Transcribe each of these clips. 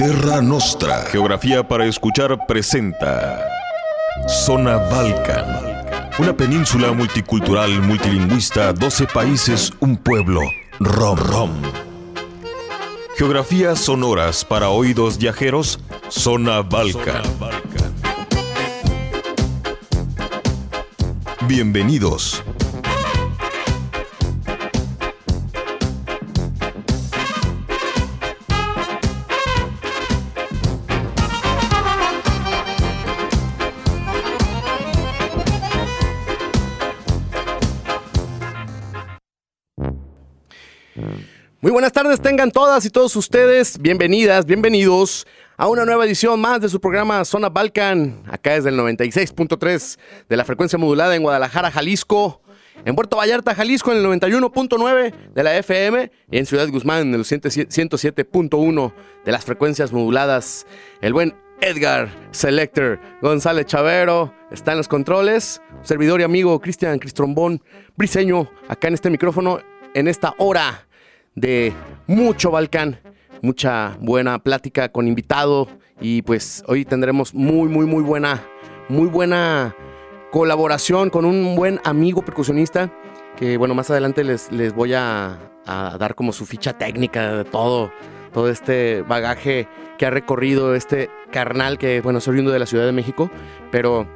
Terra Nostra. Geografía para escuchar presenta Zona Balkan. Una península multicultural, multilingüista, 12 países, un pueblo. Rom Rom. Geografías sonoras para oídos viajeros. Zona Balkan. Bienvenidos. Tengan todas y todos ustedes bienvenidas, bienvenidos a una nueva edición más de su programa Zona Balkan, acá desde el 96.3 de la frecuencia modulada en Guadalajara, Jalisco, en Puerto Vallarta, Jalisco en el 91.9 de la FM y en Ciudad Guzmán en el 107.1 de las frecuencias moduladas. El buen Edgar Selector González Chavero está en los controles, servidor y amigo Cristian Cristrombón Briseño acá en este micrófono en esta hora de mucho Balcán, mucha buena plática con invitado y pues hoy tendremos muy, muy, muy buena, muy buena colaboración con un buen amigo percusionista que bueno, más adelante les, les voy a, dar como su ficha técnica de todo, todo este bagaje que ha recorrido este carnal que bueno, es oriundo de la Ciudad de México, pero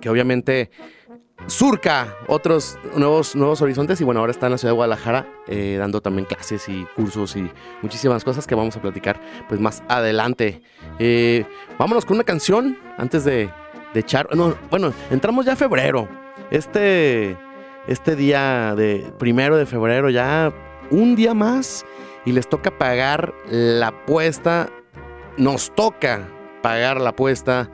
que obviamente surca otros nuevos, nuevos horizontes y bueno, ahora está en la ciudad de Guadalajara eh, dando también clases y cursos y muchísimas cosas que vamos a platicar pues más adelante. Eh, vámonos con una canción antes de, echar... No, bueno, entramos ya a febrero. Este, este día de primero de febrero ya un día más y les toca pagar la apuesta. Nos toca pagar la apuesta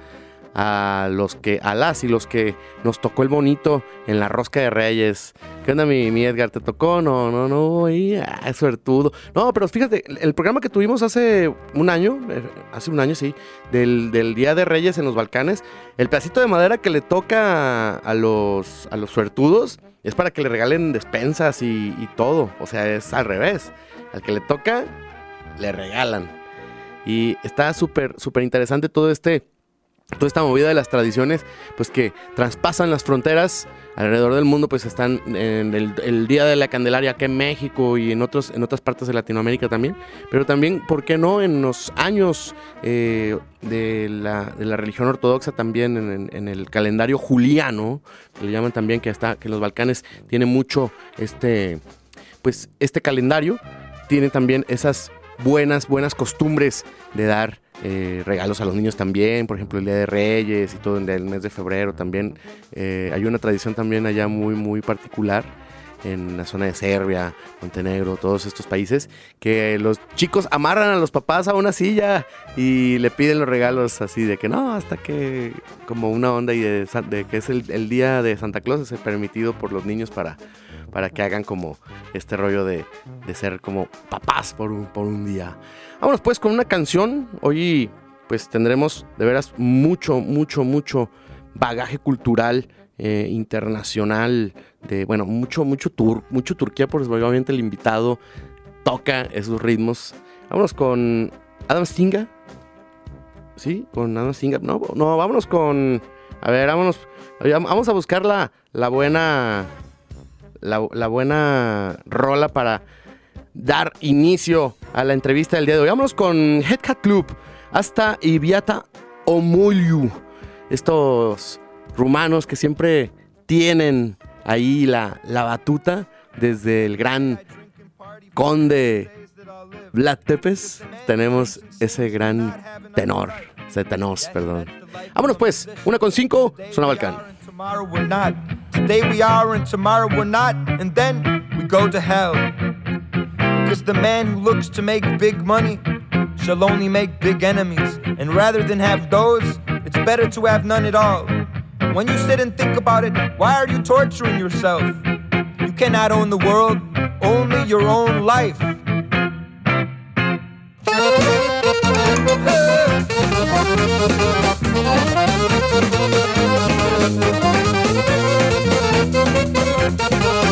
a los que, a las y los que nos tocó el bonito en la rosca de Reyes. ¿Qué onda, mi, Edgar? ¿Te tocó? No, no, no, ahí, ah, suertudo. No, pero fíjate, el programa que tuvimos hace un año, eh, hace un año, sí, del, del Día de Reyes en los Balcanes, el pedacito de madera que le toca a los, a los suertudos es para que le regalen despensas y, y todo. O sea, es al revés. Al que le toca, le regalan. Y está súper, súper interesante todo este toda esta movida de las tradiciones, pues que traspasan las fronteras alrededor del mundo, pues están en el, Día de la Candelaria acá en México y en, otros, en otras partes de Latinoamérica también, pero también, ¿por qué no?, en los años eh, de, la, de, la, religión ortodoxa también, en, en, el calendario juliano, que le llaman también, que, está, que los Balcanes tiene mucho este, pues, este calendario, tiene también esas buenas, buenas costumbres de dar eh, regalos a los niños también, por ejemplo el Día de Reyes y todo el mes de febrero también. Eh, hay una tradición también allá muy, muy particular en la zona de Serbia, Montenegro, todos estos países, que los chicos amarran a los papás a una silla y le piden los regalos así de que no, hasta que como una onda y de, que es el, día de Santa Claus, es permitido por los niños para, para que hagan como este rollo de, de ser como papás por un, por un día. Vámonos pues con una canción. Hoy pues tendremos de veras mucho, mucho, mucho bagaje cultural eh, internacional de, bueno, mucho, mucho tour, mucho Turquía, porque obviamente el invitado toca esos ritmos. Vámonos con Adam Stinga. ¿Sí? Con Adam Stinga. No, no, vámonos con... A ver, vámonos. Vamos a buscar la, la buena... La, buena rola para dar inicio a la entrevista del día de hoy. Vámonos con Headcat Club hasta Ibiata Omuliu. Estos rumanos que siempre tienen ahí la, la batuta desde el gran conde Vlad Tepes. Tenemos ese gran tenor, ese tenor, perdón. Vámonos pues, una con cinco, Zona Balcán. Tomorrow we're not. Today we are and tomorrow we're not. And then we go to hell. Because the man who looks to make big money shall only make big enemies. And rather than have those, it's better to have none at all. When you sit and think about it, why are you torturing yourself? You cannot own the world, only your own life. doi Thank you.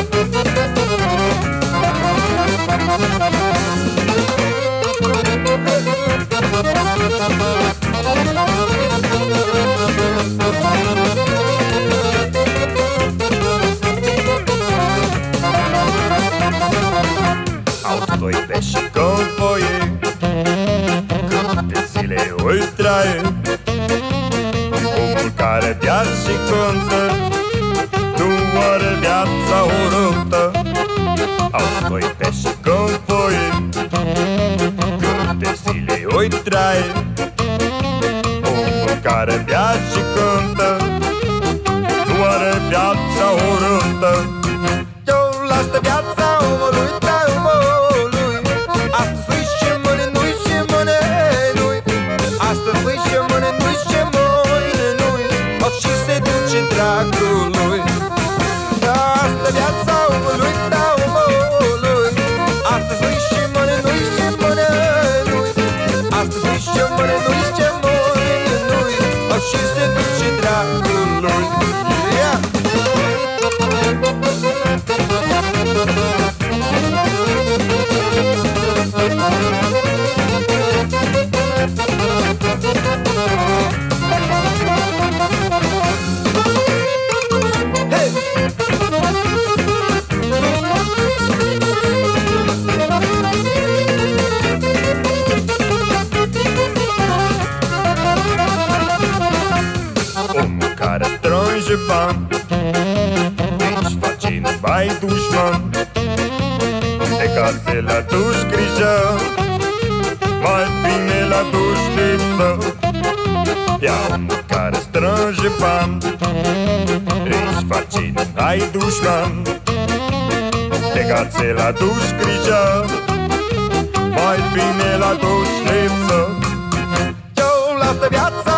Grijă. Mai bine la duș lipsă Ia omul care strânge bani. Deci face numai dușman. De case la duș grijă. Mai bine la duș lipsă eu lasă viața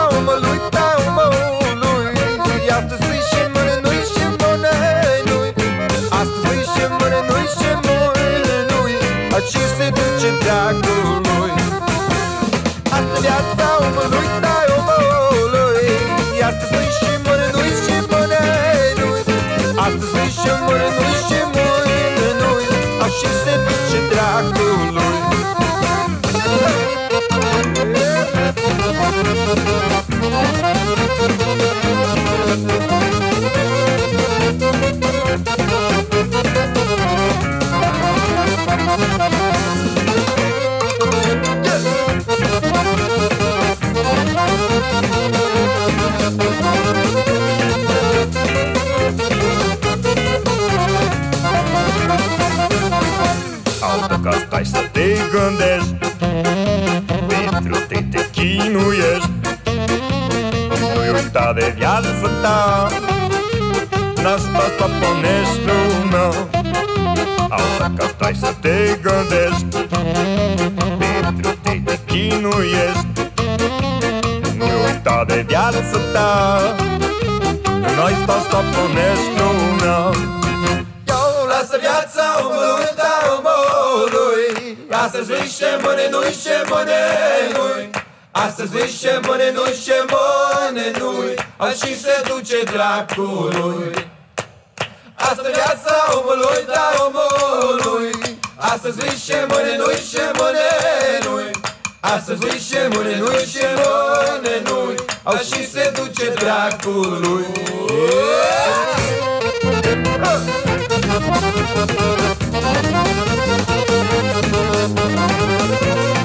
за куной de viața ta. N-asta stăpânești lumea. Altă ca stai să te gândești Pentru te te chinuiești. Nu-i uita de viața ta. Noi sta stăpânești lumea. Eu lasă viața omului da omului. Astăzi nu și mâine nu și mâine nu Astăzi nu ce bune, nu ce bune, nu-i? Și se duce dracului Asta viața omului, dar omului. Astăzi nu ce bune, nu ce bune, nu Astăzi nu bune, nu ce bune, nu-i? Și se duce dracului Thank you.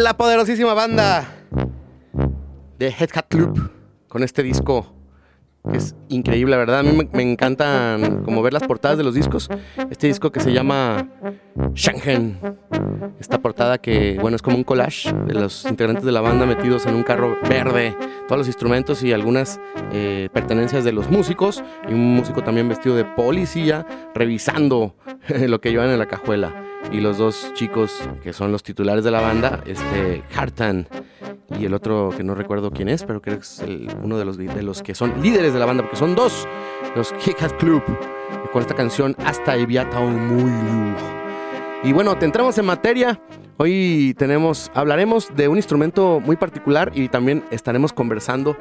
La poderosísima banda de Head Hat Club con este disco es increíble, la verdad. A mí me, encantan como ver las portadas de los discos. Este disco que se llama Shanghai. Esta portada que, bueno, es como un collage de los integrantes de la banda metidos en un carro verde. Todos los instrumentos y algunas eh, pertenencias de los músicos. Y un músico también vestido de policía revisando lo que llevan en la cajuela. Y los dos chicos que son los titulares de la banda, este Hartan y el otro que no recuerdo quién es, pero creo que es uno de los, de los que son líderes de la banda, porque son dos, los Kick Club, con esta canción Hasta Eviata muy Y bueno, te entramos en materia. Hoy tenemos, hablaremos de un instrumento muy particular y también estaremos conversando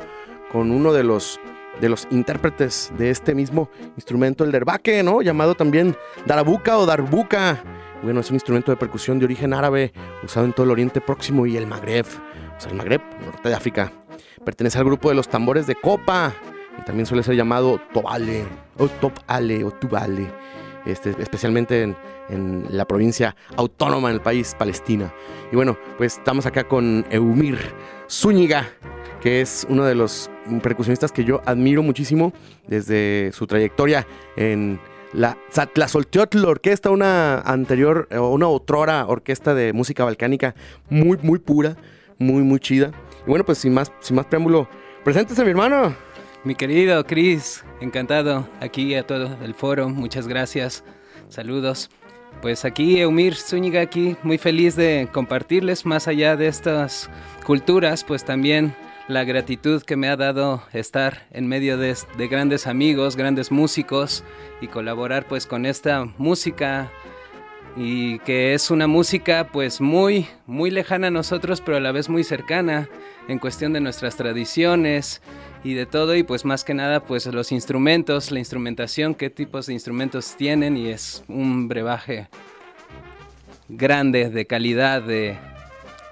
con uno de los de los intérpretes de este mismo instrumento, el derbake, ¿no? Llamado también darabuca o darbuka. Bueno, es un instrumento de percusión de origen árabe usado en todo el Oriente Próximo y el Magreb, sea, el Magreb, norte de África. Pertenece al grupo de los tambores de copa y también suele ser llamado tobale o topale o tubale, este, especialmente en, en la provincia autónoma del país, Palestina. Y bueno, pues estamos acá con Eumir Zúñiga, que es uno de los percusionistas que yo admiro muchísimo desde su trayectoria en la Tlazolteotl Orquesta, una anterior una otrora orquesta de música balcánica muy, muy pura, muy, muy chida. Y bueno, pues sin más, sin más preámbulo, preséntese mi hermano. Mi querido Chris, encantado aquí a todo el foro, muchas gracias, saludos. Pues aquí Eumir Zúñiga, aquí muy feliz de compartirles más allá de estas culturas, pues también la gratitud que me ha dado estar en medio de, de, grandes amigos, grandes músicos y colaborar pues con esta música y que es una música pues muy muy lejana a nosotros pero a la vez muy cercana en cuestión de nuestras tradiciones y de todo y pues más que nada pues los instrumentos, la instrumentación, qué tipos de instrumentos tienen y es un brebaje grande de calidad de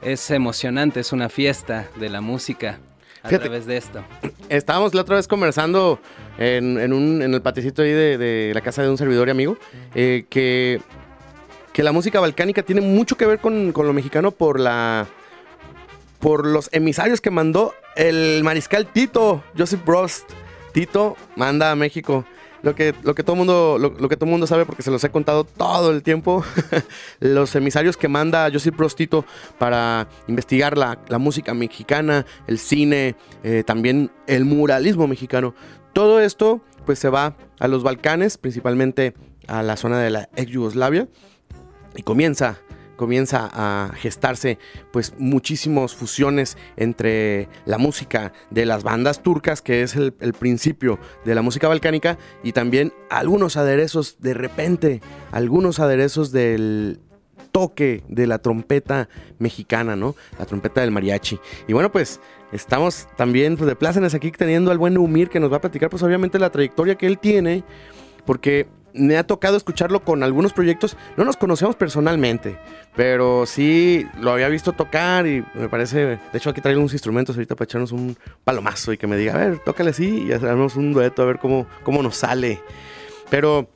es emocionante, es una fiesta de la música a Fíjate, través de esto. Estábamos la otra vez conversando en, en, un, en el patecito ahí de, de, la casa de un servidor y amigo, eh, que, que la música balcánica tiene mucho que ver con, con lo mexicano por la por los emisarios que mandó el mariscal Tito, Joseph Brost. Tito manda a México. Lo que, lo que todo mundo lo, que todo mundo sabe porque se los he contado todo el tiempo los emisarios que manda Joseph Brost Tito para investigar la, la música mexicana el cine eh, también el muralismo mexicano todo esto pues se va a los Balcanes principalmente a la zona de la ex Yugoslavia y comienza comienza a gestarse pues muchísimas fusiones entre la música de las bandas turcas, que es el, principio de la música balcánica, y también algunos aderezos de repente, algunos aderezos del toque de la trompeta mexicana, ¿no? La trompeta del mariachi. Y bueno, pues estamos también pues, de plácemes aquí teniendo al buen Umir que nos va a platicar pues obviamente la trayectoria que él tiene, porque me ha tocado escucharlo con algunos proyectos. No nos conocemos personalmente, pero sí lo había visto tocar y me parece. De hecho, aquí traigo unos instrumentos ahorita para echarnos un palomazo y que me diga, a ver, tócale así y hacemos un dueto a ver cómo, cómo nos sale. Pero.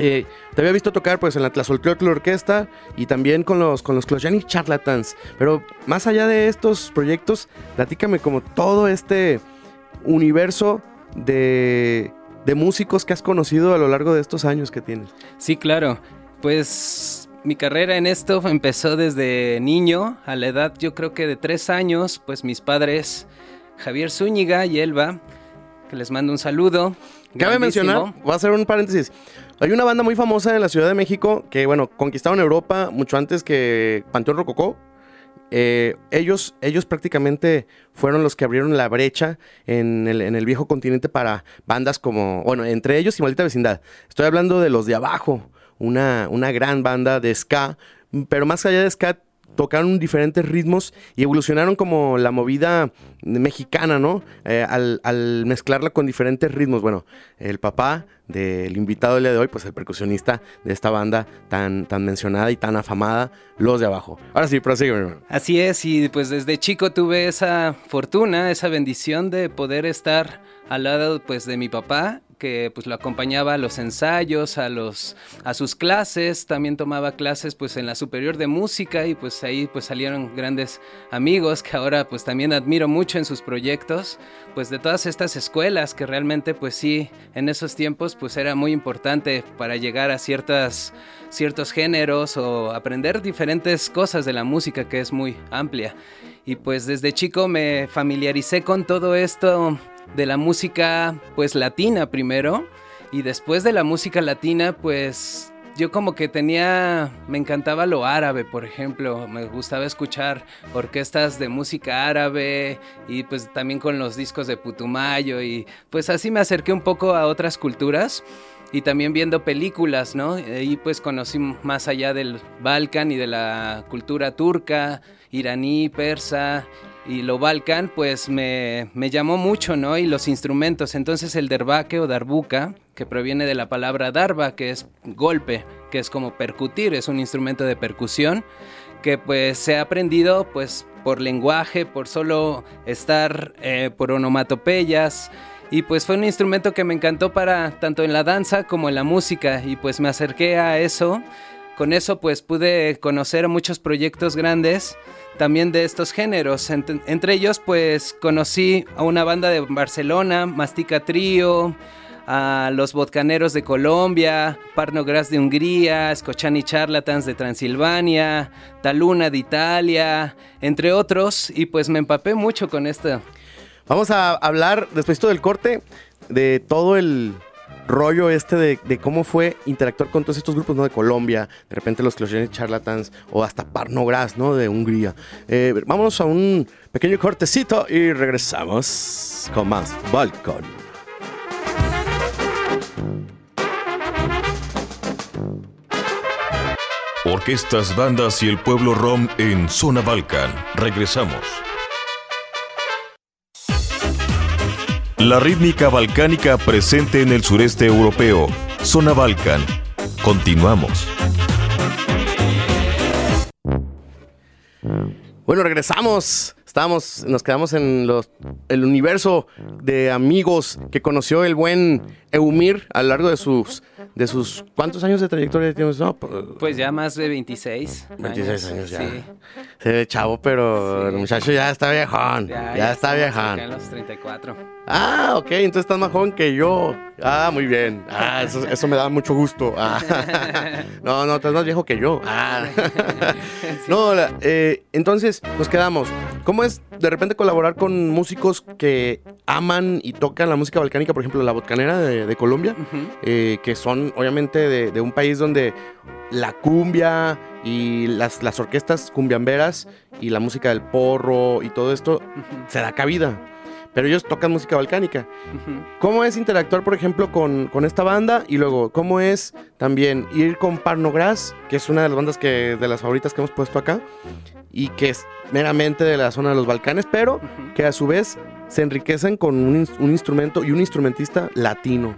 Eh, te había visto tocar pues en la Tlazolteotl Orquesta y también con los con los Clojani Charlatans. Pero más allá de estos proyectos, platícame como todo este universo de de músicos que has conocido a lo largo de estos años que tienes. Sí, claro. Pues mi carrera en esto empezó desde niño, a la edad yo creo que de tres años, pues mis padres, Javier Zúñiga y Elba, que les mando un saludo. Cabe mencionar, voy a hacer un paréntesis. Hay una banda muy famosa en la Ciudad de México que, bueno, conquistaron Europa mucho antes que Panteón Rococó, eh, ellos, ellos prácticamente fueron los que abrieron la brecha en el, en el, viejo continente para bandas como, bueno, entre ellos y Maldita Vecindad. Estoy hablando de los de abajo, una, una gran banda de ska, pero más allá de ska tocaron diferentes ritmos y evolucionaron como la movida mexicana, ¿no? Eh, al, mezclarla con diferentes ritmos. Bueno, el papá del invitado del día de hoy, pues el percusionista de esta banda tan, tan mencionada y tan afamada, Los de Abajo. Ahora sí, prosigue, hermano. Así es, y pues desde chico tuve esa fortuna, esa bendición de poder estar al lado pues de mi papá que pues lo acompañaba a los ensayos, a los a sus clases, también tomaba clases pues en la superior de música y pues ahí pues salieron grandes amigos que ahora pues también admiro mucho en sus proyectos, pues de todas estas escuelas que realmente pues sí en esos tiempos pues era muy importante para llegar a ciertas ciertos géneros o aprender diferentes cosas de la música que es muy amplia. Y pues desde chico me familiaricé con todo esto de la música pues latina primero y después de la música latina pues yo como que tenía, me encantaba lo árabe, por ejemplo, me gustaba escuchar orquestas de música árabe y pues también con los discos de Putumayo y pues así me acerqué un poco a otras culturas y también viendo películas, ¿no? Y pues conocí más allá del Balcán y de la cultura turca, iraní, persa y lo Balkan, pues me, me, llamó mucho, ¿no? Y los instrumentos, entonces el derbaque o darbuka, que proviene de la palabra darba, que es golpe, que es como percutir, es un instrumento de percusión, que pues se ha aprendido pues por lenguaje, por solo estar eh, por onomatopeyas, y pues fue un instrumento que me encantó para tanto en la danza como en la música, y pues me acerqué a eso. Con eso pues pude conocer muchos proyectos grandes también de estos géneros. Entre, ellos, pues conocí a una banda de Barcelona, Mastica Trío, a los Vodcaneros de Colombia, Parnogras de Hungría, Scochani Charlatans de Transilvania, Taluna de Italia, entre otros, y pues me empapé mucho con esto. Vamos a hablar, después del corte, de todo el rollo este de, cómo fue interactuar con todos estos grupos, ¿no? De Colombia, de repente los Clochines Charlatans o hasta Parnogras, ¿no? De Hungría. Eh, vámonos a un pequeño cortecito y regresamos con más Balcón. Orquestas, bandas y el pueblo rom en Zona Balcan. Regresamos. La rítmica balcánica presente en el sureste europeo, zona Balcan. Continuamos. Bueno, regresamos. Estamos, nos quedamos en los, el universo de amigos que conoció el buen Eumir a lo largo de sus de sus ¿cuántos años de trayectoria tienes? No, pues, pues ya más de 26. 26 años, ya. Se ve chavo, pero el muchacho ya está viejón. Ya, está viejón. en los 34. Ah, ok, entonces estás más joven que yo. Ah, muy bien. Ah, eso, me da mucho gusto. Ah. No, no, estás más viejo que yo. Ah. No, eh, entonces nos quedamos. ¿Cómo es de repente colaborar con músicos que aman y tocan la música balcánica, por ejemplo, la botcanera de, Colombia, eh, que son obviamente de, un país donde la cumbia y las, las orquestas cumbiamberas y la música del porro y todo esto se da cabida. Pero ellos tocan música balcánica. ¿Cómo es interactuar, por ejemplo, con, esta banda? Y luego, ¿cómo es también ir con Parnogras, que es una de las bandas que, de las favoritas que hemos puesto acá? Y que es meramente de la zona de los Balcanes, pero que a su vez se enriquecen con un, instrumento y un instrumentista latino.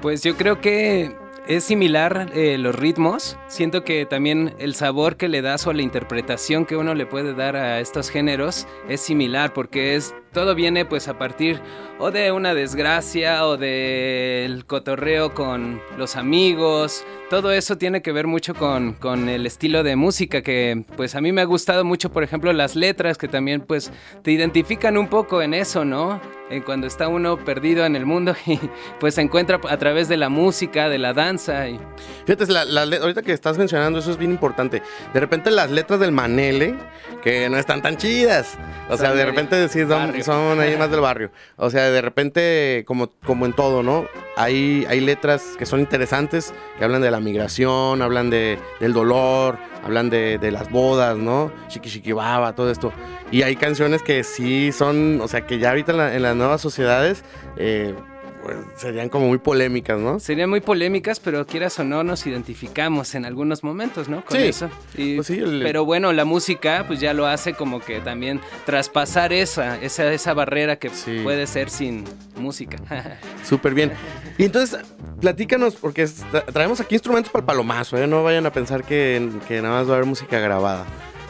Pues yo creo que es similar eh, los ritmos. Siento que también el sabor que le das o la interpretación que uno le puede dar a estos géneros es similar porque es todo viene pues a partir o de una desgracia o del cotorreo con los amigos. Todo eso tiene que ver mucho con, con, el estilo de música que pues a mí me ha gustado mucho, por ejemplo, las letras que también pues te identifican un poco en eso, ¿no? En cuando está uno perdido en el mundo y pues se encuentra a través de la música, de la danza. Y... Fíjate, ahorita que estás mencionando eso es bien importante. De repente las letras del Manele, que no están tan chidas. O sea, de repente decís, son ahí más del barrio. O sea, de repente, como, como en todo, ¿no? Hay, hay letras que son interesantes, que hablan de la migración, hablan de, del dolor, hablan de, de las bodas, ¿no? Chiqui Chiqui Baba, todo esto. Y hay canciones que sí son, o sea, que ya ahorita en, en las nuevas sociedades... Eh, pues, serían como muy polémicas, ¿no? Serían muy polémicas, pero quieras o no, nos identificamos en algunos momentos, ¿no? Con eso. Pues pero bueno, la música, pues ya lo hace como que también traspasar esa, esa, esa barrera que puede ser sin música. Súper bien. Y entonces, platícanos, porque traemos aquí instrumentos para el palomazo, ¿eh? No vayan a pensar que, que nada más va a haber música grabada.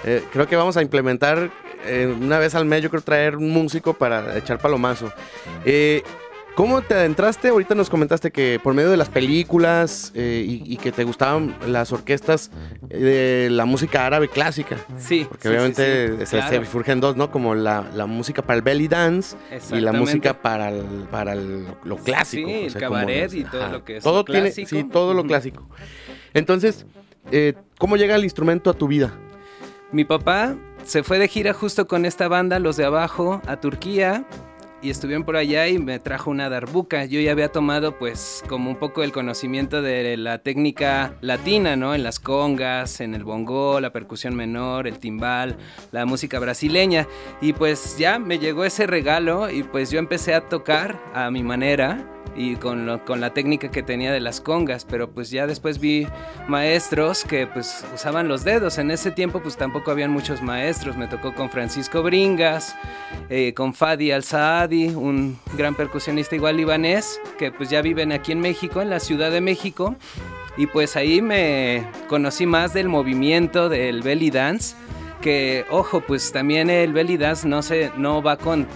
Eh, creo que vamos a implementar eh, una vez al mes, yo creo, traer un músico para echar palomazo. Eh, ¿Cómo te adentraste? Ahorita nos comentaste que por medio de las películas eh, y, que te gustaban las orquestas de la música árabe clásica. Sí. Porque obviamente se, surgen dos, ¿no? Como la, música para el belly dance y la música para, para lo clásico. Sí, el cabaret y todo lo que es todo Tiene, sí, todo lo clásico. Entonces, eh, ¿cómo llega el instrumento a tu vida? Mi papá se fue de gira justo con esta banda, Los de Abajo, a Turquía y estuvieron por allá y me trajo una darbuca. Yo ya había tomado pues como un poco el conocimiento de la técnica latina, ¿no? En las congas, en el bongo, la percusión menor, el timbal, la música brasileña. Y pues ya me llegó ese regalo y pues yo empecé a tocar a mi manera y con, con la técnica que tenía de las congas, pero pues ya después vi maestros que pues usaban los dedos. En ese tiempo pues tampoco habían muchos maestros. Me tocó con Francisco Bringas, eh, con Fadi Al-Saadi, un gran percusionista igual libanés, que pues ya viven aquí en México, en la Ciudad de México. Y pues ahí me conocí más del movimiento del belly dance, que ojo, pues también el belly dance no, se, no va con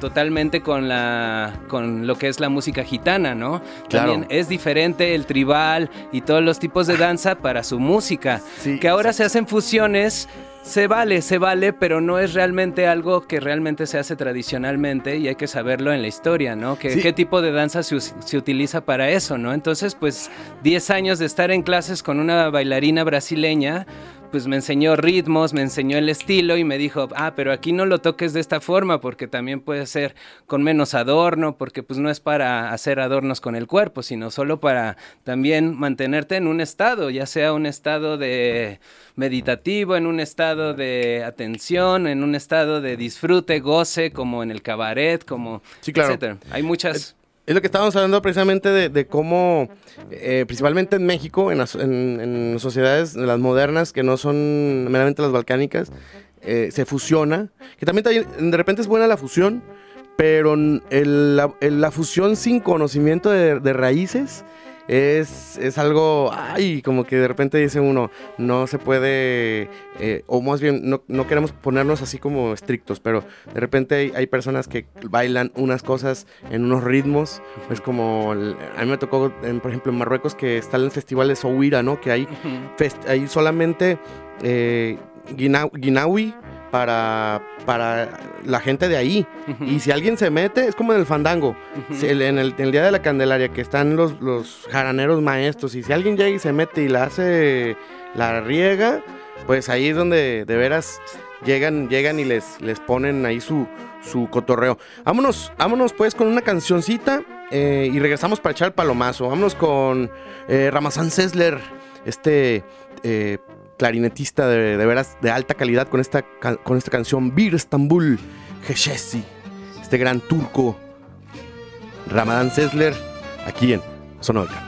totalmente con la con lo que es la música gitana, ¿no? También es diferente el tribal y todos los tipos de danza para su música, que ahora se hacen fusiones se vale, se vale, pero no es realmente algo que realmente se hace tradicionalmente y hay que saberlo en la historia, ¿no? ¿Qué tipo de danza se, se, utiliza para eso, ¿no? Entonces, pues 10 años de estar en clases con una bailarina brasileña, pues me enseñó ritmos, me enseñó el estilo y me dijo, ah, pero aquí no lo toques de esta forma porque también puede ser con menos adorno, porque pues no es para hacer adornos con el cuerpo, sino solo para también mantenerte en un estado, ya sea un estado de meditativo, en un estado de atención, en un estado de disfrute, goce, como en el cabaret, como sí, claro. etcétera. Hay muchas es lo que estábamos hablando precisamente de, cómo, eh, principalmente en México, en sociedades las modernas, que no son meramente las balcánicas, eh, se fusiona. Que también de repente es buena la fusión, pero la, fusión sin conocimiento de raíces es, es algo, ay, como que de repente dice uno, no se puede, eh, o más bien, no, no, queremos ponernos así como estrictos, pero de repente hay, personas que bailan unas cosas en unos ritmos, es como, a mí me tocó, por ejemplo, en Marruecos que está el festival de Souira, ¿no? Que hay, hay solamente eh, Guinawi, para, para la gente de ahí. Y si alguien se mete, es como en el fandango, en, el, Día de la Candelaria, que están los, los jaraneros maestros, y si alguien llega y se mete y la hace, la riega, pues ahí es donde de veras llegan, llegan y les, les ponen ahí su, su cotorreo. Vámonos, vámonos pues con una cancioncita eh, y regresamos para echar el palomazo. Vámonos con eh, Ramazán Sesler, este... Eh, clarinetista de, veras de alta calidad con esta, con esta canción Bir Istanbul Heshesi, este gran turco Ramadán Sesler, aquí en Sonora.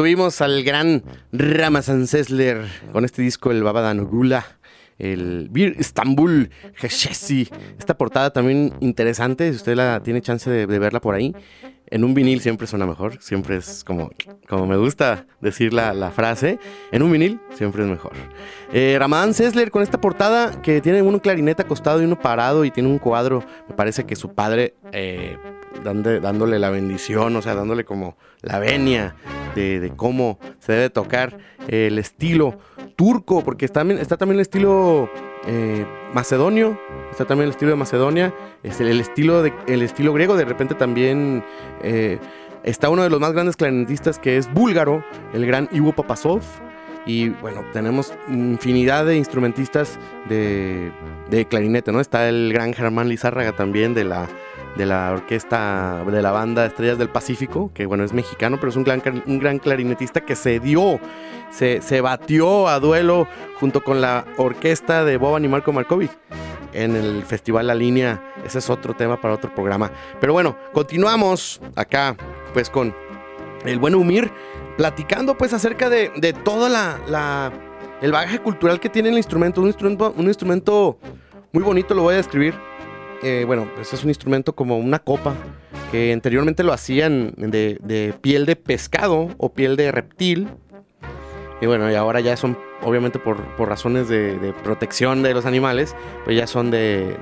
Tuvimos al gran Ramazan Sesler con este disco, el Babadan Gula el Bir Istanbul Heshesi. Esta portada también interesante, si usted la tiene chance de, verla por ahí. En un vinil siempre suena mejor, siempre es como, como me gusta decir la, frase, en un vinil siempre es mejor. Eh, Sesler con esta portada que tiene uno clarinete acostado y uno parado y tiene un cuadro, me parece que su padre eh, dándole la bendición, o sea, dándole como la venia de, cómo se debe tocar el estilo turco, porque está, está también el estilo eh, macedonio, está también el estilo de Macedonia, es el, estilo, de, el estilo griego, de repente también eh, está uno de los más grandes clarinetistas que es búlgaro, el gran Ivo Papasov. Y bueno, tenemos infinidad de instrumentistas de, de clarinete, ¿no? Está el gran Germán Lizárraga también de la de la orquesta de la banda Estrellas del Pacífico, que bueno, es mexicano, pero es un gran, un gran clarinetista que se dio, se, se batió a duelo junto con la orquesta de Boban y Marco Markovic en el Festival La Línea. Ese es otro tema para otro programa. Pero bueno, continuamos acá, pues con el buen Humir, platicando pues acerca de, de toda la, la, el bagaje cultural que tiene el instrumento. Un instrumento, un instrumento muy bonito, lo voy a describir eh, bueno, pues es un instrumento como una copa, que anteriormente lo hacían de, piel de pescado o piel de reptil. Y bueno, y ahora ya son, obviamente por, razones de, protección de los animales, pues ya son de,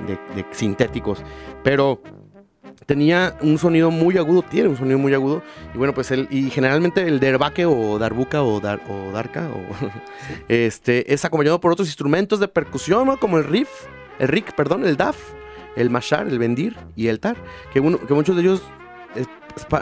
sintéticos. Pero tenía un sonido muy agudo, tiene un sonido muy agudo. Y bueno, pues el, y generalmente el derbaque o darbuca o, dar, o darka este, es acompañado por otros instrumentos de percusión, como el riff, el rick, perdón, el daf el mashar, el bendir y el tar, que, uno, que muchos de ellos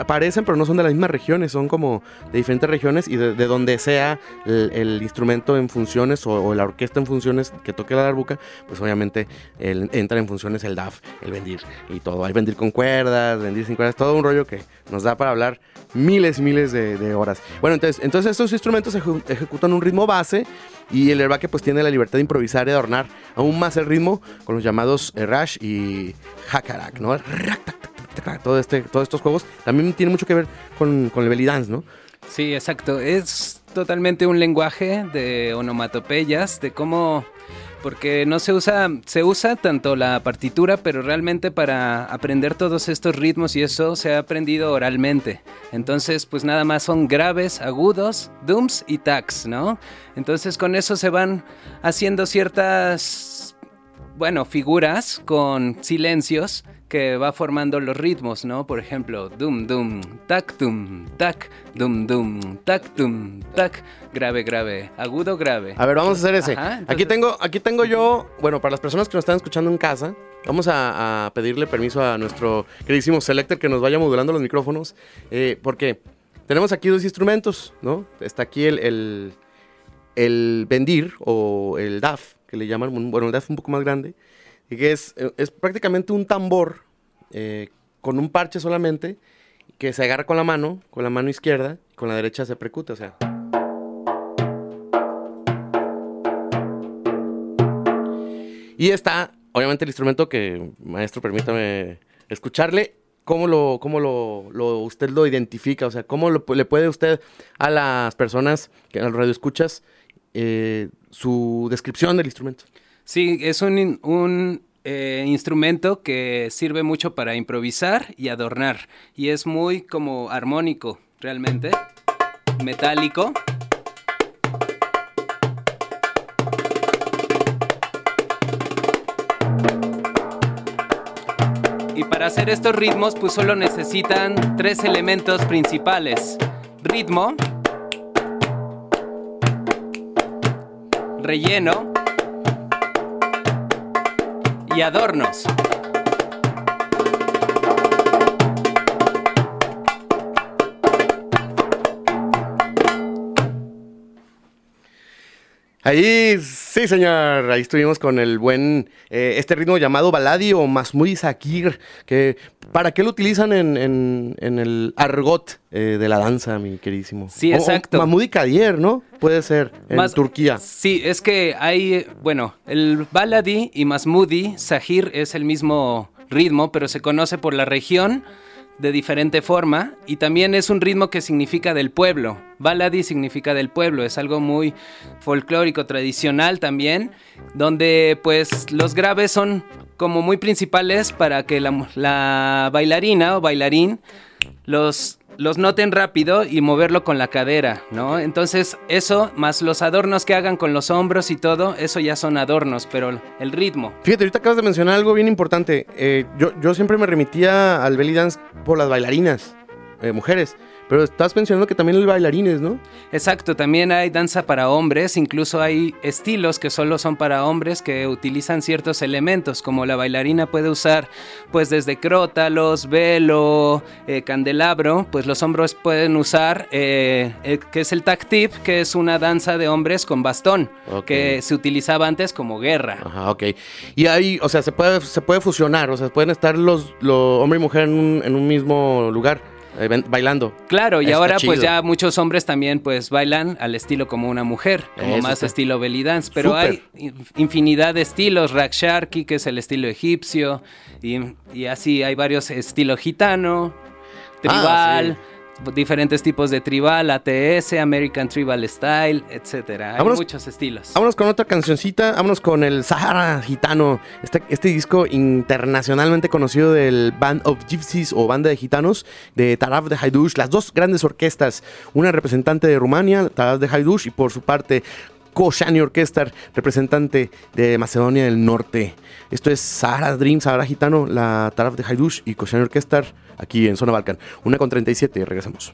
parecen, pero no son de las mismas regiones, son como de diferentes regiones y de, donde sea el, instrumento en funciones o, la orquesta en funciones que toque la darbuca, pues obviamente entra en funciones el DAF, el bendir y todo. Hay bendir con cuerdas, bendir sin cuerdas, todo un rollo que nos da para hablar miles y miles de, horas. Bueno, entonces, entonces estos instrumentos ejecutan un ritmo base y el herbaque pues tiene la libertad de improvisar y adornar aún más el ritmo con los llamados rash y hakarak, ¿no? Todo este, todos estos juegos también tienen mucho que ver con, con el belly dance, ¿no? Sí, exacto. Es totalmente un lenguaje de onomatopeyas, de cómo porque no se usa, se usa tanto la partitura, pero realmente para aprender todos estos ritmos y eso se ha aprendido oralmente. Entonces, pues nada más son graves, agudos, dums y tacs, ¿no? Entonces con eso se van haciendo ciertas, bueno, figuras con silencios que va formando los ritmos, ¿no? Por ejemplo, dum dum, tac dum, tac, dum dum, tac dum, tac, grave grave, agudo grave. A ver, vamos a hacer ese. Aquí tengo aquí tengo yo, bueno, para las personas que nos están escuchando en casa, vamos a, pedirle permiso a nuestro queridísimo selector que nos vaya modulando los micrófonos, eh, porque tenemos aquí dos instrumentos, ¿no? Está aquí el, el, el bendir o el DAF, que le llaman, bueno, el DAF un poco más grande y que es, eh, es prácticamente un tambor eh, con un parche solamente que se agarra con la mano, con la mano izquierda, y con la derecha se precute, o sea. Y está, obviamente, el instrumento que, maestro, permítame escucharle. ¿Cómo lo, cómo lo, usted lo identifica? O sea, ¿cómo le puede usted a las personas que al radio escuchas eh, su descripción del instrumento? Sí, es un, eh, instrumento que sirve mucho para improvisar y adornar. Y es muy como armónico, realmente. Metálico. Y para hacer estos ritmos, pues solo necesitan tres elementos principales. Ritmo, relleno y adornos. Ahí, sí, señor. Ahí estuvimos con el buen, eh, este ritmo llamado baladi o masmudi sakir, que ¿para qué lo utilizan en, el argot eh, de la danza, mi queridísimo? Sí, exacto. masmudi kadier, ¿no? Puede ser, en Turquía. Sí, es que hay, bueno, el baladi y masmudi sakir es el mismo ritmo, pero se conoce por la región de diferente forma y también es un ritmo que significa del pueblo. Baladi significa del pueblo, es algo muy folclórico, tradicional también, donde pues los graves son como muy principales para que la, la bailarina o bailarín los los noten rápido y moverlo con la cadera, ¿no? Entonces eso, más los adornos que hagan con los hombros y todo, eso ya son adornos, pero el ritmo. Fíjate, ahorita acabas de mencionar algo bien importante. Eh, yo, yo siempre me remitía al belly dance por las bailarinas, eh, mujeres. Pero estás mencionando que también hay bailarines, ¿no? Exacto, también hay danza para hombres, incluso hay estilos que solo son para hombres que utilizan ciertos elementos, como la bailarina puede usar pues desde crótalos, velo, eh, candelabro, pues los hombres pueden usar, eh, eh, que es el tip, que es una danza de hombres con bastón, que se utilizaba antes como guerra. Ajá, ok. Y ahí, o sea, se puede, se puede fusionar, o sea, pueden estar los, los hombre y mujer en un, en un mismo lugar. Eh, bailando. Claro, y ahora pues ya muchos hombres también pues bailan al estilo como una mujer, como más estilo belly dance, pero hay infinidad de estilos, Raksharki, que es el estilo egipcio, y, y así hay varios estilos gitano, ah, tribal diferentes tipos de tribal, ATS, American Tribal Style, etcétera. Hay muchos estilos. Vámonos con otra cancioncita, vámonos con el Sahara Gitano, este, este disco internacionalmente conocido del Band of Gypsies o Banda de Gitanos de Taraf de Haidush, las dos grandes orquestas, una representante de Rumania, Taraf de Haidush, y por su parte Koshani Orchestra, representante de Macedonia del Norte. Esto es Sahara Dream, Sahara Gitano, la Taraf de Haidush y Koshani Orchestra aquí en Zona Balkan. Una con 37 y regresamos.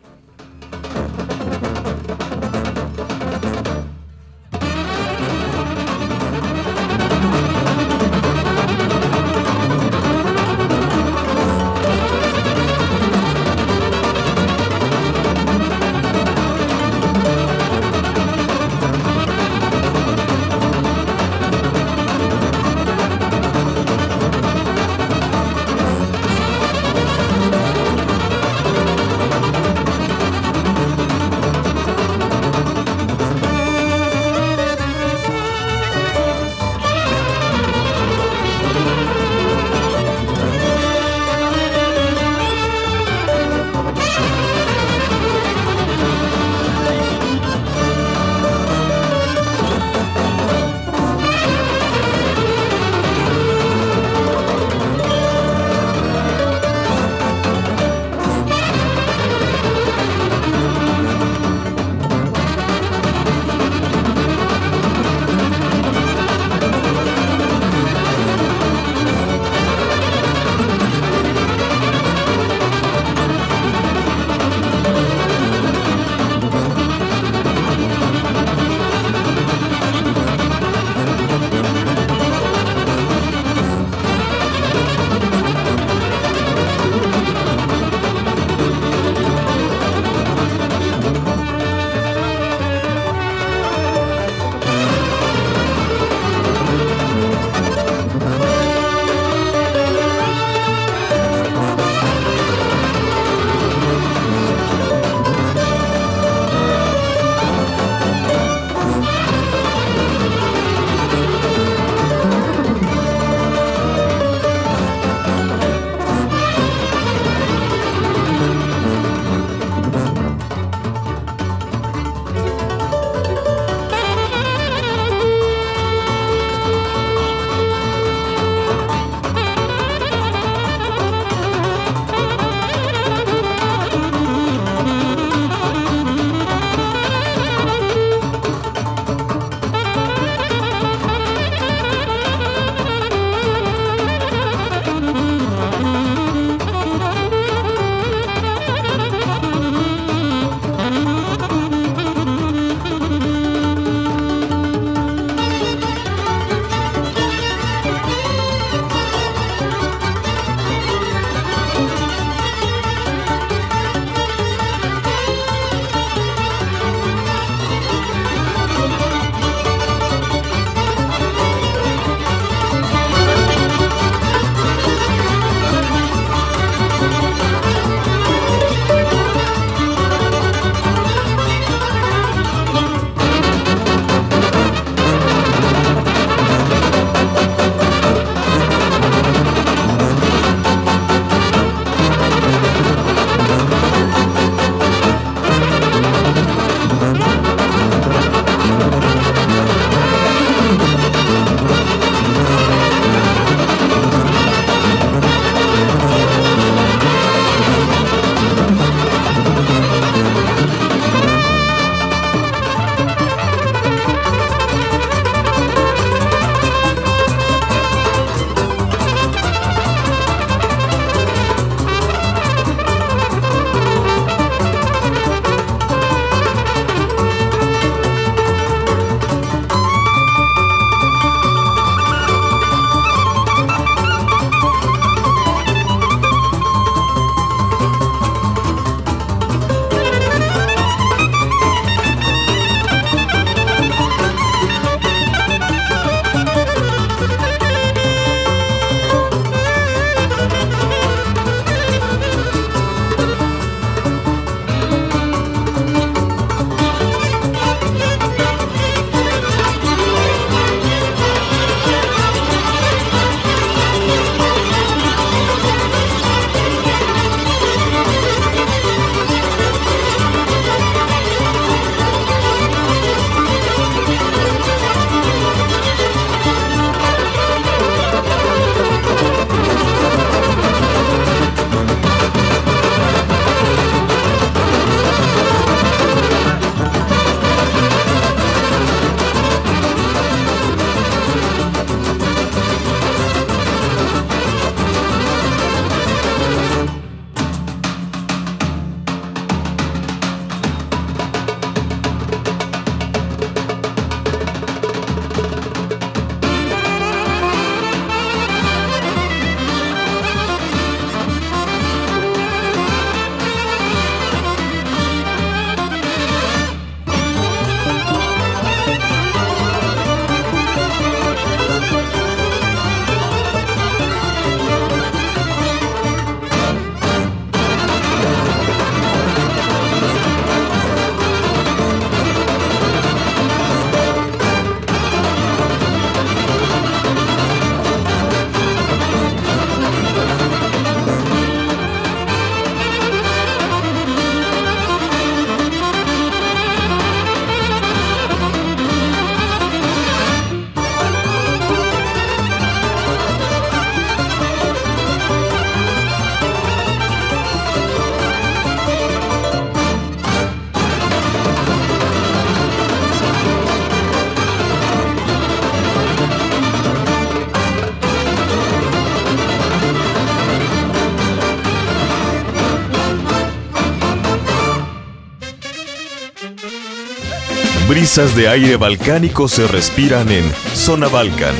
Brisas de aire balcánico se respiran en Zona Balcan.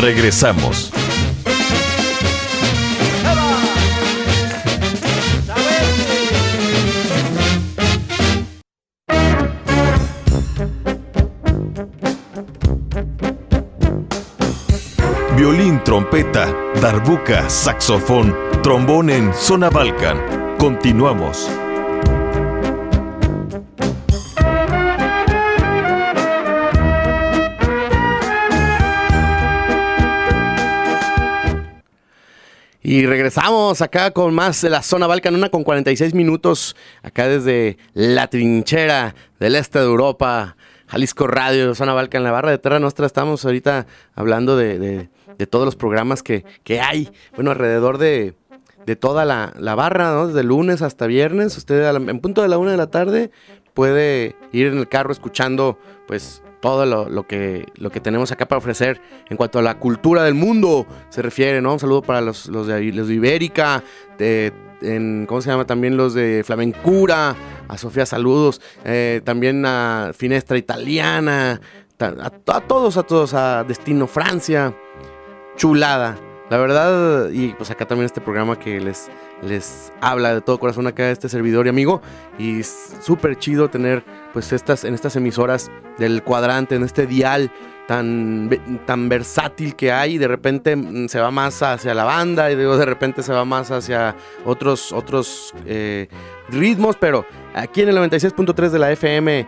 Regresamos. Violín, trompeta, darbuca, saxofón, trombón en Zona Balcan. Continuamos. Y regresamos acá con más de la zona Balcan, una con 46 minutos, acá desde la trinchera del este de Europa, Jalisco Radio, zona Balcan, la barra de Terra Nostra. Estamos ahorita hablando de, todos los programas que, hay, bueno, alrededor de, toda la, barra, ¿no? Desde lunes hasta viernes. Usted en punto de la una de la tarde puede ir en el carro escuchando, pues, todo lo, lo que, lo que tenemos acá para ofrecer en cuanto a la cultura del mundo se refiere, ¿no? Un saludo para los, los, de, los de Ibérica, de, ¿cómo se llama? También los de Flamencura, a Sofía saludos, eh, también a Finestra Italiana, ta- a, a todos, a todos, a Destino Francia, chulada. La verdad, y pues acá también este programa que les, les habla de todo corazón acá este servidor y amigo. Y es súper chido tener pues estas, en estas emisoras del cuadrante, en este dial tan, tan versátil que hay. De repente mm, se va más hacia la banda y de repente se va más hacia otros, otros eh, ritmos. Pero aquí en el 96.3 de la FM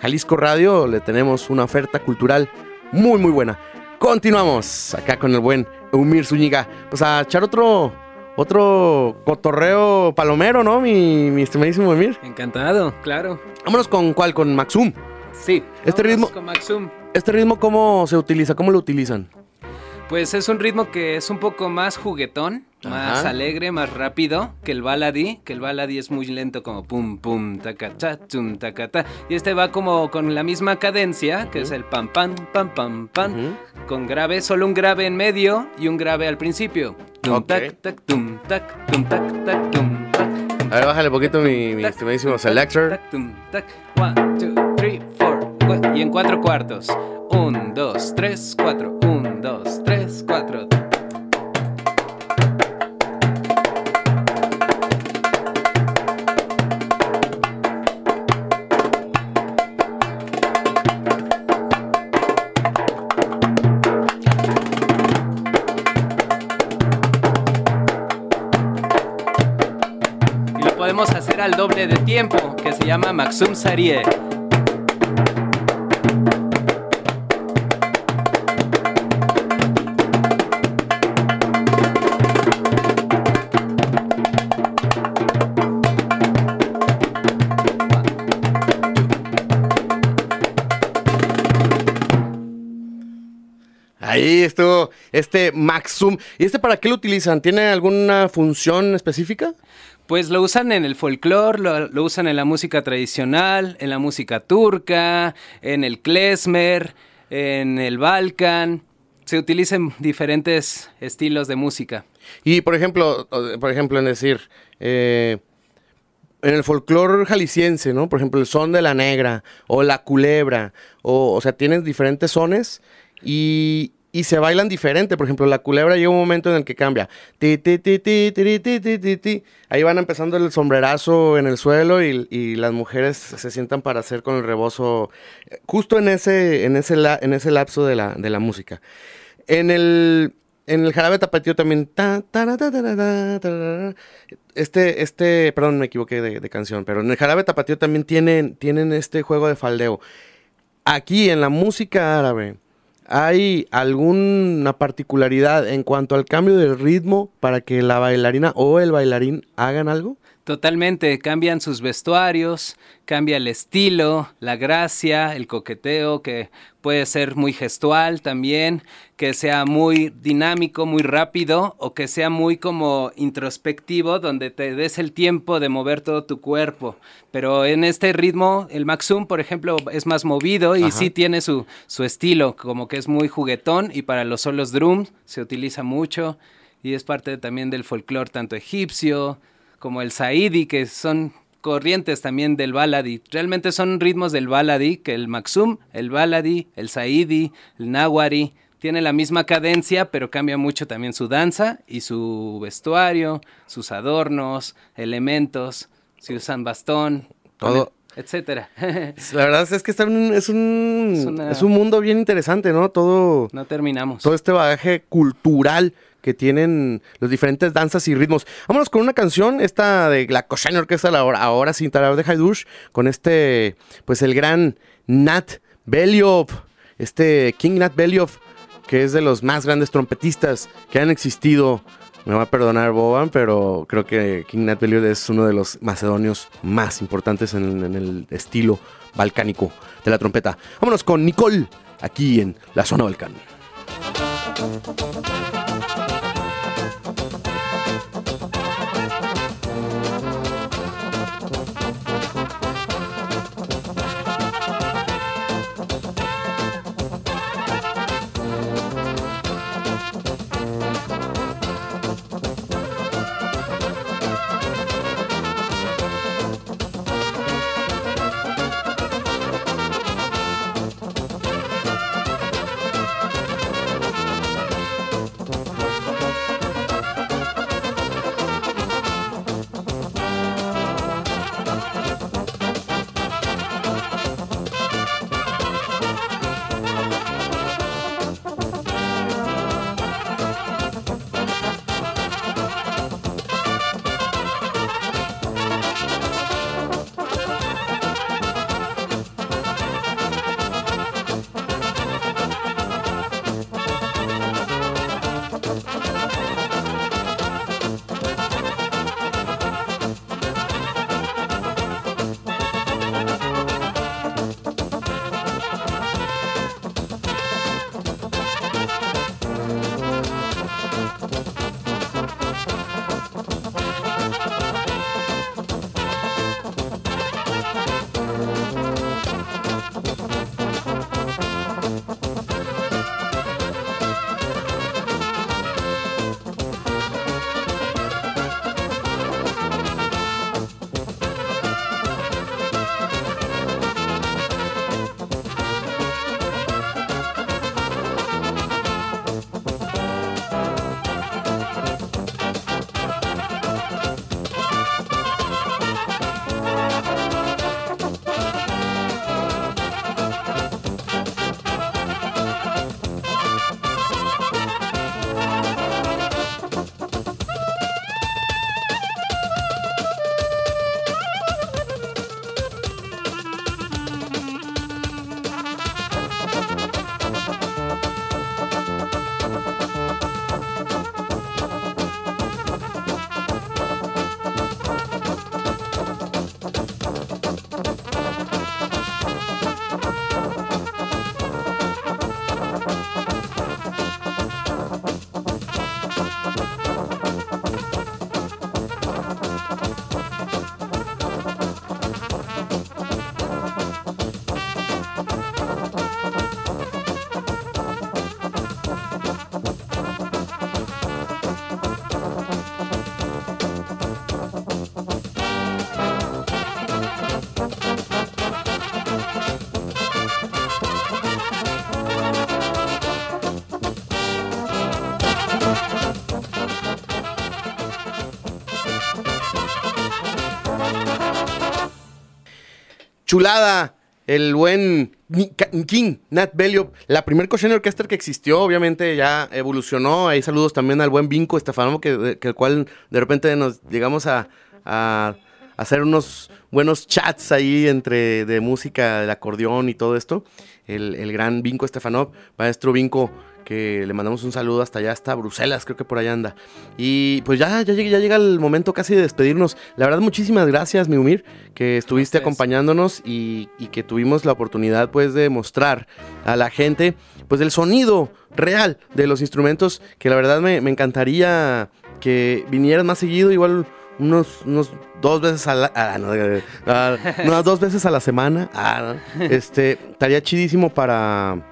Jalisco Radio le tenemos una oferta cultural muy muy buena. Continuamos acá con el buen Eumir Zúñiga. Pues a echar otro otro cotorreo palomero, ¿no? Mi, mi estimadísimo Eumir. Encantado, claro. Vámonos con cuál, con Maxum. Sí. Este ritmo- Con Maxum. Este ritmo, ¿cómo se utiliza? ¿Cómo lo utilizan? Pues es un ritmo que es un poco más juguetón, más Ajá. alegre, más rápido que el baladi, que el baladi es muy lento como pum pum taca tum tacata y este va como con la misma cadencia, que es el pam pam pam pam pam con grave, solo un grave en medio y un grave al principio. Tum tac tac tum tac tum tac tac tum tac. A ver, bájale poquito mi, mi estimadísimo selector. tac, tum, tac. One, two, three, four. Y en cuatro cuartos. Un, dos, tres, cuatro. Un, dos, tres, cuatro. De tiempo, que se llama Maxum Sarie. Ahí estuvo este Maxum. ¿Y este para qué lo utilizan? ¿Tiene alguna función específica? Pues lo usan en el folclore, lo, usan en la música tradicional, en la música turca, en el klezmer, en el balkan. Se utilizan diferentes estilos de música. Y por ejemplo, por ejemplo, en decir, eh, en el folclore jalisciense, ¿no? Por ejemplo, el son de la negra o la culebra, o, o sea, tienes diferentes sones y, y se bailan diferente. Por ejemplo, la culebra llega un momento en el que cambia. Ti, ti, ti, ti, ti, ti, ti, ti. Ahí van empezando el sombrerazo en el suelo y, y las mujeres se sientan para hacer con el rebozo eh, justo en ese, en ese, la- en ese lapso de la, de la música. En el, en el jarabe tapatío también. Este, este, perdón, me equivoqué de, de canción, pero en el jarabe tapatío también tienen, tienen este juego de faldeo. Aquí en la música árabe, ¿hay alguna particularidad en cuanto al cambio del ritmo para que la bailarina o el bailarín hagan algo? Totalmente, cambian sus vestuarios, cambia el estilo, la gracia, el coqueteo, que puede ser muy gestual también, que sea muy dinámico, muy rápido, o que sea muy como introspectivo, donde te des el tiempo de mover todo tu cuerpo. Pero en este ritmo, el Maxum, por ejemplo, es más movido y Ajá. sí tiene su, su estilo, como que es muy juguetón, y para los solos drum se utiliza mucho, y es parte también del folclore tanto egipcio, como el Saidi, que son corrientes también del baladi. Realmente son ritmos del baladi que el maxum, el baladi, el saidi, el nawari, tiene la misma cadencia, pero cambia mucho también su danza y su vestuario, sus adornos, elementos, si usan bastón, Todo. etcétera. La verdad es que está un- es, un, Es una- es un mundo bien interesante, ¿no? Todo, no terminamos. todo este bagaje cultural que tienen los diferentes danzas y ritmos. Vámonos con una canción, esta de la Koshana Orquesta, ahora, ahora sin talar de Haidush, con este, pues el gran Nat Beliov, este King Nat Beliov, que es de los más grandes trompetistas que han existido. Me va a perdonar Boban, pero creo que King Nat Beliov es uno de los macedonios más importantes en, en el estilo balcánico de la trompeta. Vámonos con Nicole, aquí en la zona Balcán. El buen King, Nat Beliov, la primer Cochene Orchestra que existió, obviamente ya evolucionó. Ahí saludos también al buen Vinco Estefano, que, el cual de repente nos llegamos a hacer unos buenos chats ahí entre de música, del acordeón y todo esto. El, el gran Vinco Estefanov, maestro Vinco, que le mandamos un saludo hasta allá, hasta Bruselas, creo que por allá anda. Y pues ya, ya, llega, ya llega el momento casi de despedirnos. La verdad, muchísimas gracias, Miumir, que estuviste acompañándonos y, y que tuvimos la oportunidad pues de mostrar a la gente pues el sonido real de los instrumentos, que la verdad me, me encantaría que vinieras más seguido, igual unos, unos dos veces a la, ah, no, eh, ah, unas dos veces a la semana. Ah, no. este, estaría chidísimo para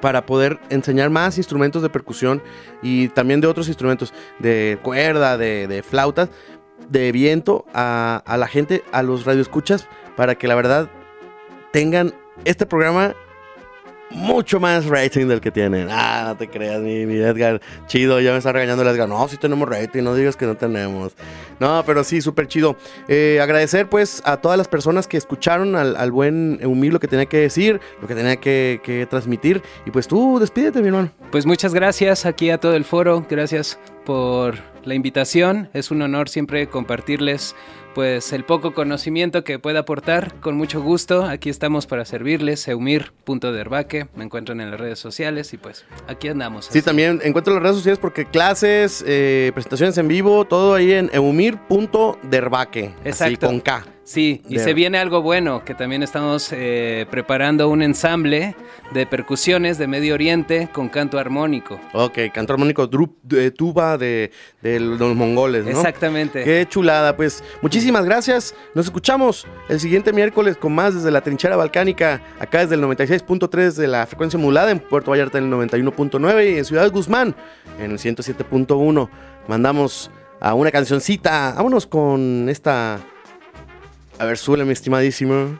para poder enseñar más instrumentos de percusión y también de otros instrumentos de cuerda, de, de flautas, de viento a, a la gente, a los radioescuchas, para que la verdad tengan este programa mucho más rating del que tienen. Ah, no te creas, mi, Edgar. Chido, ya me está regañando el Edgar. No, sí tenemos rating, no digas que no tenemos. No, pero sí, súper chido. Eh, agradecer pues a todas las personas que escucharon al, buen Eumir lo que tenía que decir, lo que tenía que transmitir. Y pues tú, despídete, mi hermano. Pues muchas gracias aquí a todo el foro. Gracias por la invitación. Es un honor siempre compartirles pues el poco conocimiento que pueda aportar, con mucho gusto. Aquí estamos para servirles, eumir.derbaque, me encuentran en las redes sociales y pues aquí andamos. Sí, también encuentro las redes sociales porque clases, eh, presentaciones en vivo, todo ahí en eumir.derbaque, así con K. Sí, y se viene algo bueno, que también estamos eh, preparando un ensamble de percusiones de Medio Oriente con canto armónico. Ok, canto armónico, de tuba de, los mongoles, ¿no? Exactamente. Qué chulada, pues muchísimas gracias. Nos escuchamos el siguiente miércoles con más desde la trinchera balcánica, acá desde el 96.3 de la frecuencia modulada, en Puerto Vallarta en el 91.9 y en Ciudad Guzmán en el 107.1. Mandamos a una cancioncita, vámonos con esta a ver, suele, mi estimadísimo.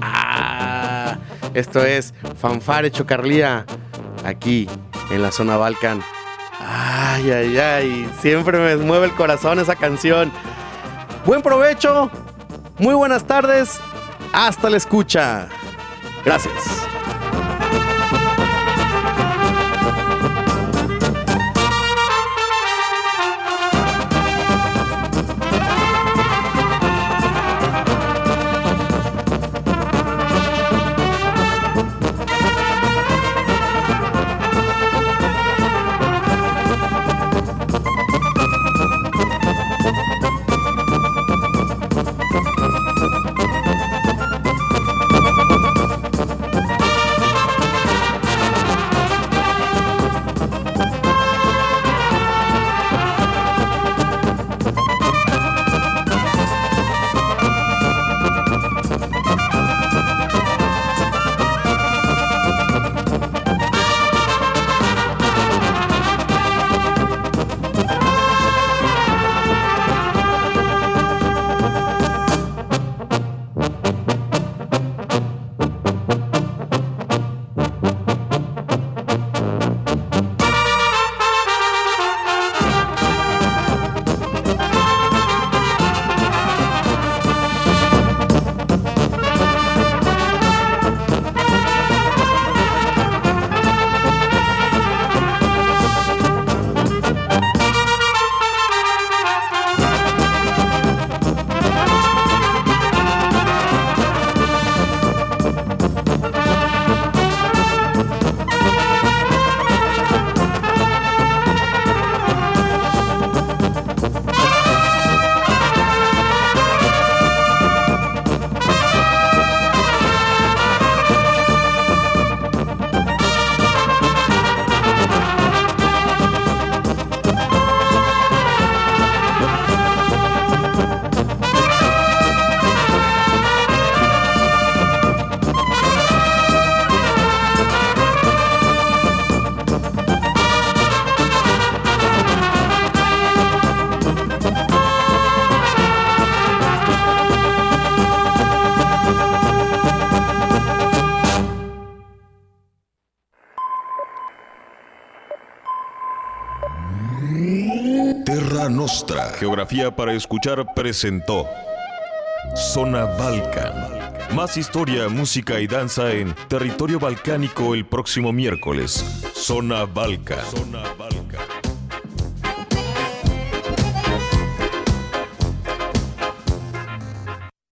Ah, esto es Fanfare Chocarlía, aquí en la zona Balkan. Ay, ay, ay, siempre me mueve el corazón esa canción. Buen provecho, muy buenas tardes, hasta la escucha. Gracias. Geografía para Escuchar presentó Zona Balkan. Más historia, música y danza en territorio balcánico el próximo miércoles. Zona Balkan.